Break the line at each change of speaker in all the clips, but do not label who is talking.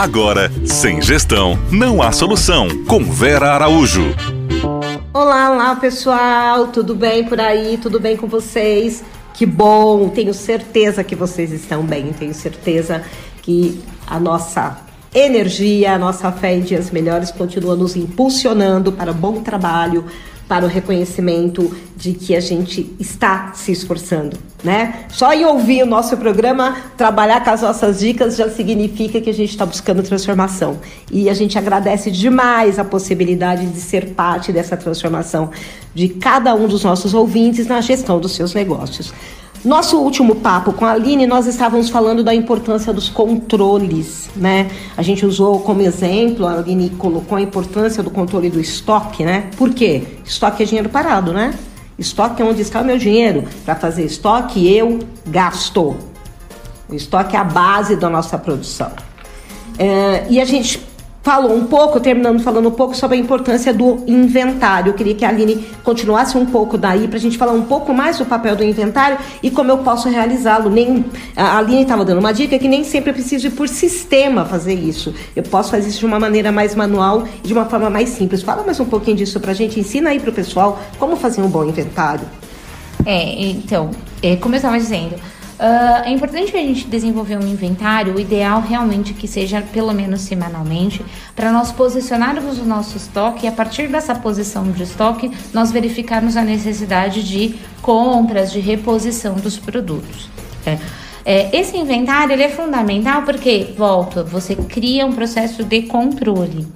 Agora, sem gestão, não há solução. Com Vera Araújo.
Olá, olá pessoal, tudo bem por aí? Tudo bem com vocês? Que bom, tenho certeza que vocês estão bem, tenho certeza que a nossa energia, a nossa fé em dias melhores continua nos impulsionando para bom trabalho, para o reconhecimento de que a gente está se esforçando, né? Só em ouvir o nosso programa, trabalhar com as nossas dicas já significa que a gente está buscando transformação. E a gente agradece demais a possibilidade de ser parte dessa transformação de cada um dos nossos ouvintes na gestão dos seus negócios. Nosso último papo com a Aline, nós estávamos falando da importância dos controles, né? A gente usou como exemplo, a Aline colocou a importância do controle do estoque, né? Por quê? Estoque é dinheiro parado, né? Estoque é onde está o meu dinheiro. Para fazer estoque, eu gasto. O estoque é a base da nossa produção. É, e a gente falou um pouco, terminando falando um pouco sobre a importância do inventário. Eu queria que a Aline continuasse um pouco daí para a gente falar um pouco mais do papel do inventário e como eu posso realizá-lo. Nem a Aline estava dando uma dica que nem sempre eu preciso ir por sistema fazer isso. Eu posso fazer isso de uma maneira mais manual e de uma forma mais simples. Fala mais um pouquinho disso para a gente. Ensina aí para o pessoal como fazer um bom inventário.
É, então, é, como eu estava dizendo, Uh, é importante que a gente desenvolver um inventário, o ideal realmente que seja pelo menos semanalmente, para nós posicionarmos o nosso estoque e a partir dessa posição de estoque, nós verificarmos a necessidade de compras, de reposição dos produtos. É. É, esse inventário ele é fundamental porque, volta, você cria um processo de controle.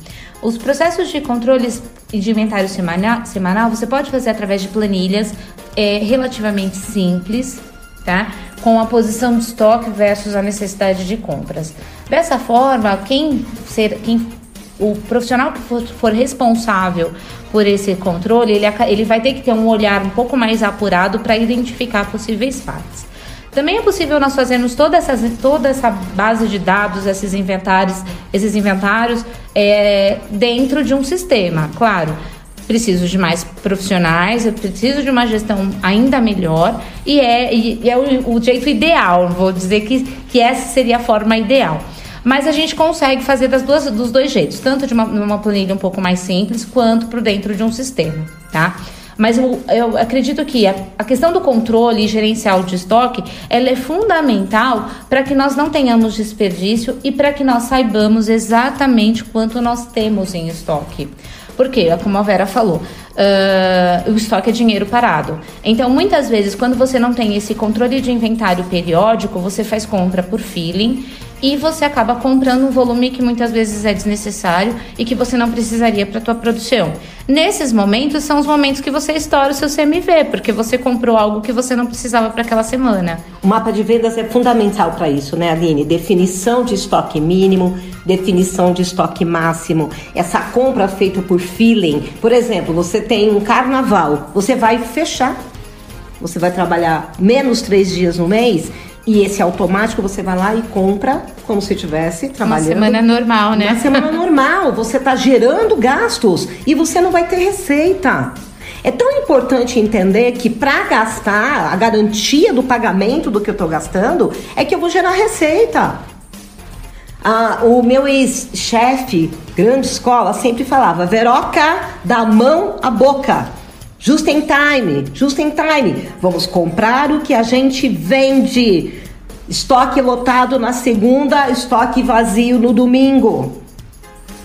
Os processos de controle de inventário semanal, semanal você pode fazer através de planilhas é, relativamente simples, tá? Com a posição de estoque versus a necessidade de compras. Dessa forma, quem ser, quem o profissional que for, for, responsável por esse controle, ele, ele vai ter que ter um olhar um pouco mais apurado para identificar possíveis falhas. Também é possível nós fazermos toda, essas, toda essa base de dados, esses inventários, esses inventários é, dentro de um sistema, claro preciso de mais profissionais, eu preciso de uma gestão ainda melhor e é, e é o, o, jeito ideal, vou dizer que, que essa seria a forma ideal. Mas a gente consegue fazer das duas, dos dois jeitos, tanto de uma, uma planilha um pouco mais simples, quanto por dentro de um sistema, tá? Mas eu, eu acredito que a, a, questão do controle gerencial de estoque ela é fundamental para que nós não tenhamos desperdício e para que nós saibamos exatamente quanto nós temos em estoque. Porque, como a Vera falou, uh, o estoque é dinheiro parado. Então, muitas vezes, quando você não tem esse controle de inventário periódico, você faz compra por feeling e você acaba comprando um volume que muitas vezes é desnecessário e que você não precisaria para tua produção. Nesses momentos são os momentos que você estoura o seu CMV, porque você comprou algo que você não precisava para aquela semana.
O mapa de vendas é fundamental para isso, né, Aline? Definição de estoque mínimo, definição de estoque máximo, essa compra feita por feeling. Por exemplo, você tem um carnaval, você vai fechar, você vai trabalhar menos três dias no mês e esse automático você vai lá e compra como se estivesse trabalhando.
Uma semana normal, né?
Uma semana normal. Você está gerando gastos e você não vai ter receita. É tão importante entender que para gastar, a garantia do pagamento do que eu estou gastando é que eu vou gerar receita. Ah, o meu ex-chefe, grande escola, sempre falava: Veroca, da mão à boca. Just in time, just in time. Vamos comprar o que a gente vende. Estoque lotado na segunda, estoque vazio no domingo.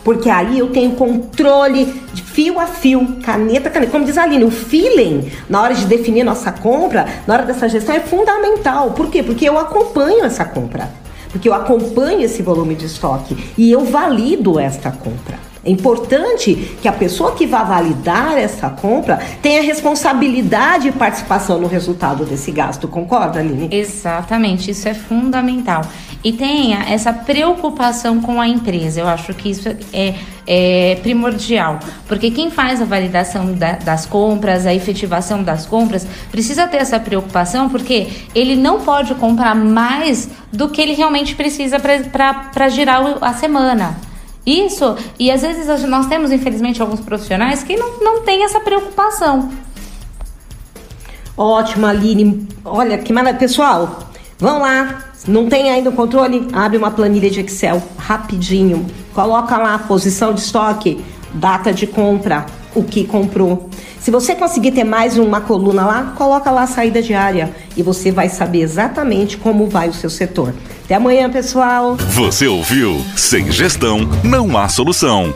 Porque aí eu tenho controle de fio a fio, caneta, caneta. Como diz a Aline, o feeling na hora de definir nossa compra, na hora dessa gestão é fundamental. Por quê? Porque eu acompanho essa compra. Porque eu acompanho esse volume de estoque e eu valido esta compra. É importante que a pessoa que vai validar essa compra tenha responsabilidade e participação no resultado desse gasto. Concorda, Aline?
Exatamente, isso é fundamental. E tenha essa preocupação com a empresa. Eu acho que isso é, é primordial. Porque quem faz a validação da, das compras, a efetivação das compras, precisa ter essa preocupação porque ele não pode comprar mais do que ele realmente precisa para girar a semana. Isso, e às vezes nós temos, infelizmente, alguns profissionais que não, não têm essa preocupação.
Ótimo, Aline. Olha, que maravilha. Pessoal, vão lá, Não tem ainda o controle? Abre uma planilha de Excel rapidinho. Coloca lá a posição de estoque, data de compra, o que comprou. Se você conseguir ter mais uma coluna lá, coloca lá a saída diária e você vai saber exatamente como vai o seu setor. Até amanhã, pessoal.
Você ouviu? Sem gestão, não há solução.